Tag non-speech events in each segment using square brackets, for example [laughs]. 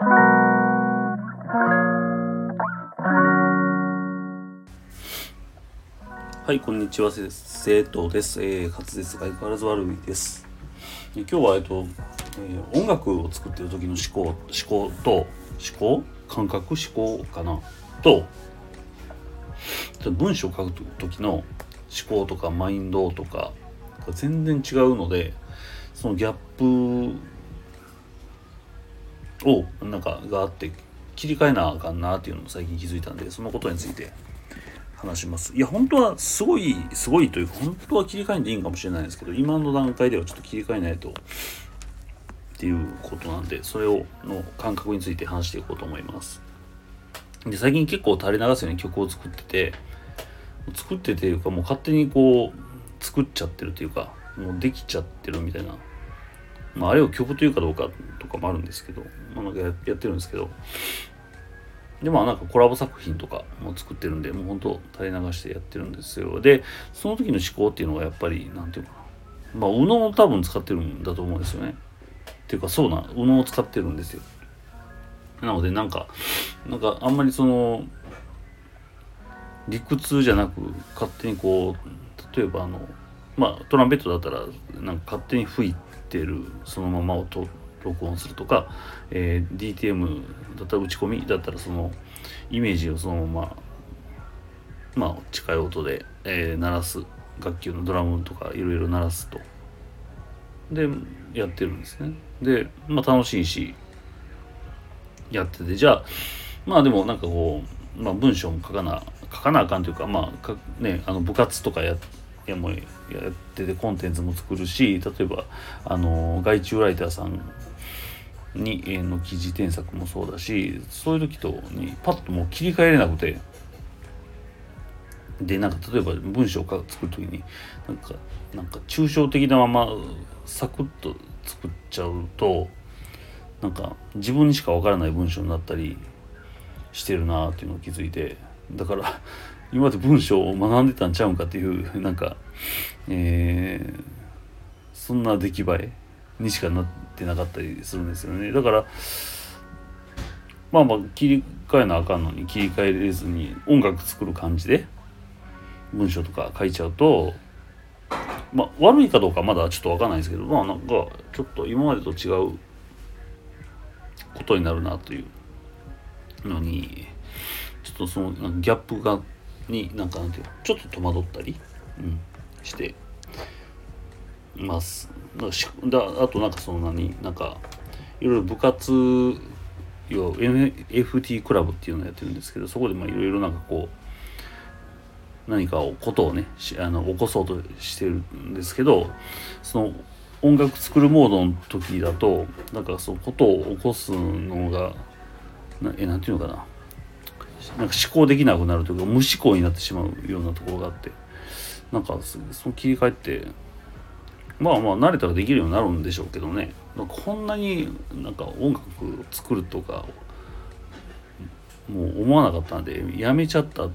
はい、こんにちは、生徒です。えー、滑舌が相変わらず悪いです。今日は、えっと、えー、音楽を作ってる時の思考、思考と、思考？感覚？思考かな？と、文章を書く時の思考とかマインドとかが全然違うので、そのギャップを、なんか、があって、切り替えなあかんなっていうのを最近気づいたんで、そのことについて話します。いや、本当はすごい、すごいというか、本当は切り替えんでいいんかもしれないですけど、今の段階ではちょっと切り替えないとっていうことなんで、それをの感覚について話していこうと思います。で、最近結構垂れ流すように曲を作ってて、作ってていうか、もう勝手にこう、作っちゃってるというか、もうできちゃってるみたいな。まあ、あれを曲というかどうかとかもあるんですけど、まあ、なんかやってるんですけど、でまあなんかコラボ作品とかも作ってるんでもうほんと垂れ流してやってるんですよ。でその時の思考っていうのはやっぱり何て言うかな。まあ UNO を多分使ってるんだと思うんですよね。っていうかそうな UNO を使ってるんですよ。なのでなんかなんかあんまりその理屈じゃなく勝手にこう例えばあのまあトランペットだったらなんか勝手に吹いてるそのまま音録音するとか、えー、DTM だったら打ち込みだったらそのイメージをそのまままあ近い音で、えー、鳴らす楽器のドラムとかいろいろ鳴らすと。でやってるんですね。でまあ楽しいしやっててじゃあまあでもなんかこう、まあ、文章も書かな書かなあかんというかまあねあの部活とかやってやもやっててコンテンツも作るし例えばあの外注ライターさんにの記事添削もそうだしそういう時とにパッともう切り替えれなくて。でなんか例えば文章を作る時になんかなんか抽象的なままサクッと作っちゃうとなんか自分にしかわからない文章になったりしてるなっていうのを気づいてだから今まで文章を学んでたんちゃうんかっていうなんかえー、そんな出来栄えにしかなってなかったりするんですよね。だからまあまあ切り替えなあかんのに切り替えれずに音楽作る感じで文章とか書いちゃうとまあ悪いかどうかまだちょっと分かんないですけどまあなんかちょっと今までと違うことになるなというのにちょっとそのギャップがになんかなんていうちょっと戸惑ったり、うん、してます。だしだあとなんかその何なんかいろいろ部活要 FT クラブっていうのをやってるんですけどそこでまあいろいろなんかこう何かをことをねあの起こそうとしてるんですけどその音楽作るモードの時だとなんかそのことを起こすのがなえなんていうのかな。なんか思考できなくなるというか無思考になってしまうようなところがあってなんかその切り替えってまあまあ慣れたらできるようになるんでしょうけどね。こんなになんか音楽を作るとかもう思わなかったんでやめちゃった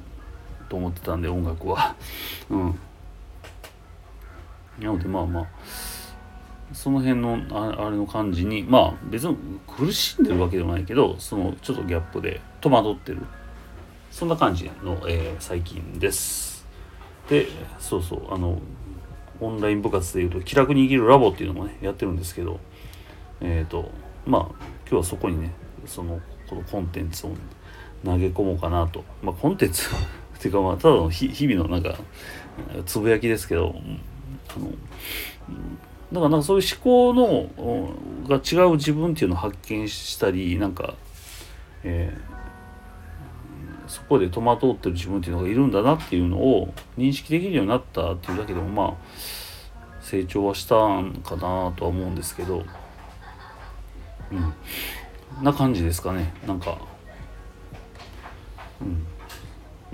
と思ってたんで音楽は。[laughs] うん。なのでまあまあその辺のあれの感じにまあ別に苦しんでるわけでもないけどそのちょっとギャップで戸惑ってる。そんな感じの、えー、最近です。でそうそうあのオンライン部活でいうと気楽に生きるラボっていうのもねやってるんですけどえっ、ー、とまあ今日はそこにねそのこのコンテンツを投げ込もうかなと。まあコンテンツ [laughs] っていうかまあただの日々のなんかつぶやきですけどあのだからなんかそういう思考のが違う自分っていうのを発見したりなんか、えー、そこで戸惑ってる自分っていうのがいるんだなっていうのを認識できるようになったっていうだけでもまあ成長はしたんかなとは思うんですけどうん。な感じですかねなんか。う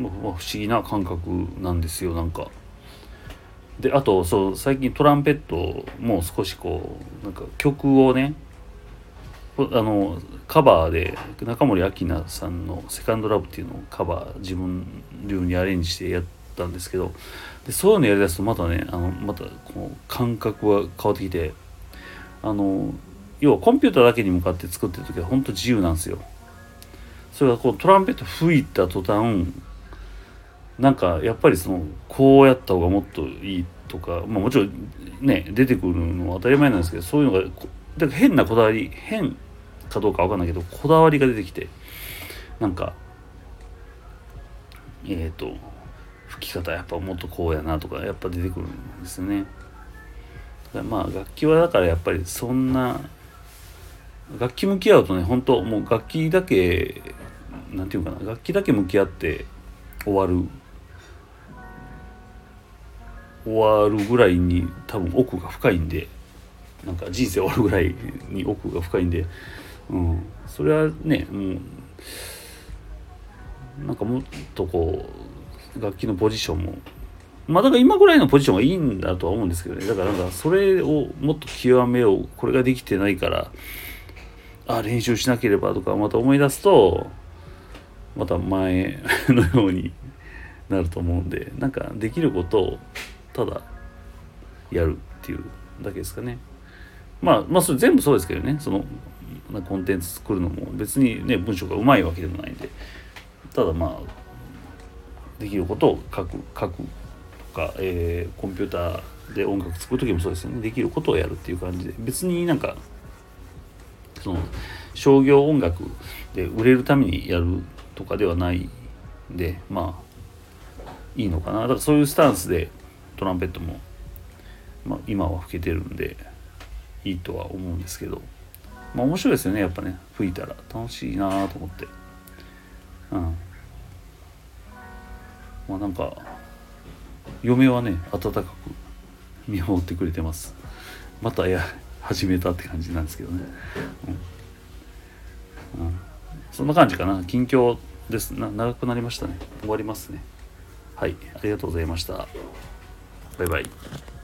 ん。まあ、不思議な感覚なんですよなんか。であとそう最近トランペットも少しこうなんか曲をねあのカバーで中森明菜さんの「セカンドラブっていうのをカバー自分流にアレンジしてやったんですけどでそういうのやりだすとまたねあのまたこの感覚が変わってきてあの要はコンピューターだけに向かって作ってる時は本当自由なんですよ。それがこうトランペット吹いた途端なんかやっぱりそのこうやった方がもっといいとか、まあ、もちろんね出てくるのは当たり前なんですけどそういうのがだから変なこだわり変かどうかわかんないけどこだわりが出てきてなんかえっ、ー、と吹き方やっぱもっとこうやなとかやっぱ出てくるんですね。まあ楽器はだからやっぱりそんな楽器向き合うとね本当もう楽器だけなんていうかな楽器だけ向き合って終わる終わるぐらいに多分奥が深いんでなんか人生終わるぐらいに奥が深いんで、うん、それはねもうなんかもっとこう楽器のポジションもまあだから今ぐらいのポジションがいいんだとは思うんですけどね。だからなんかそれをもっと極めようこれができてないからあ練習しなければとかまた思い出すとまた前のようになると思うんでなんかできることをただやるっていうだけですかね。まあまあそれ全部そうですけどね。そのコンテンツ作るのも別にね文章がうまいわけでもないんで。ただまあできることを書く書くとか、えー、コンピューターで音楽作る時もそうですよね。できることをやるっていう感じで。別になんかその商業音楽で売れるためにやるとかではないんでまあいいのかな。だからそういうスタンスでトランペットも、まあ、今は吹けてるんでいいとは思うんですけど。まあ面白いですよねやっぱね。吹いたら楽しいなと思って。うん。まあなんか嫁はね温かく見守ってくれてます。またや始めたって感じなんですけどね、うん、うん、そんな感じかな。近況です。な長くなりましたね。終わりますね。はい。ありがとうございました。バイバイ。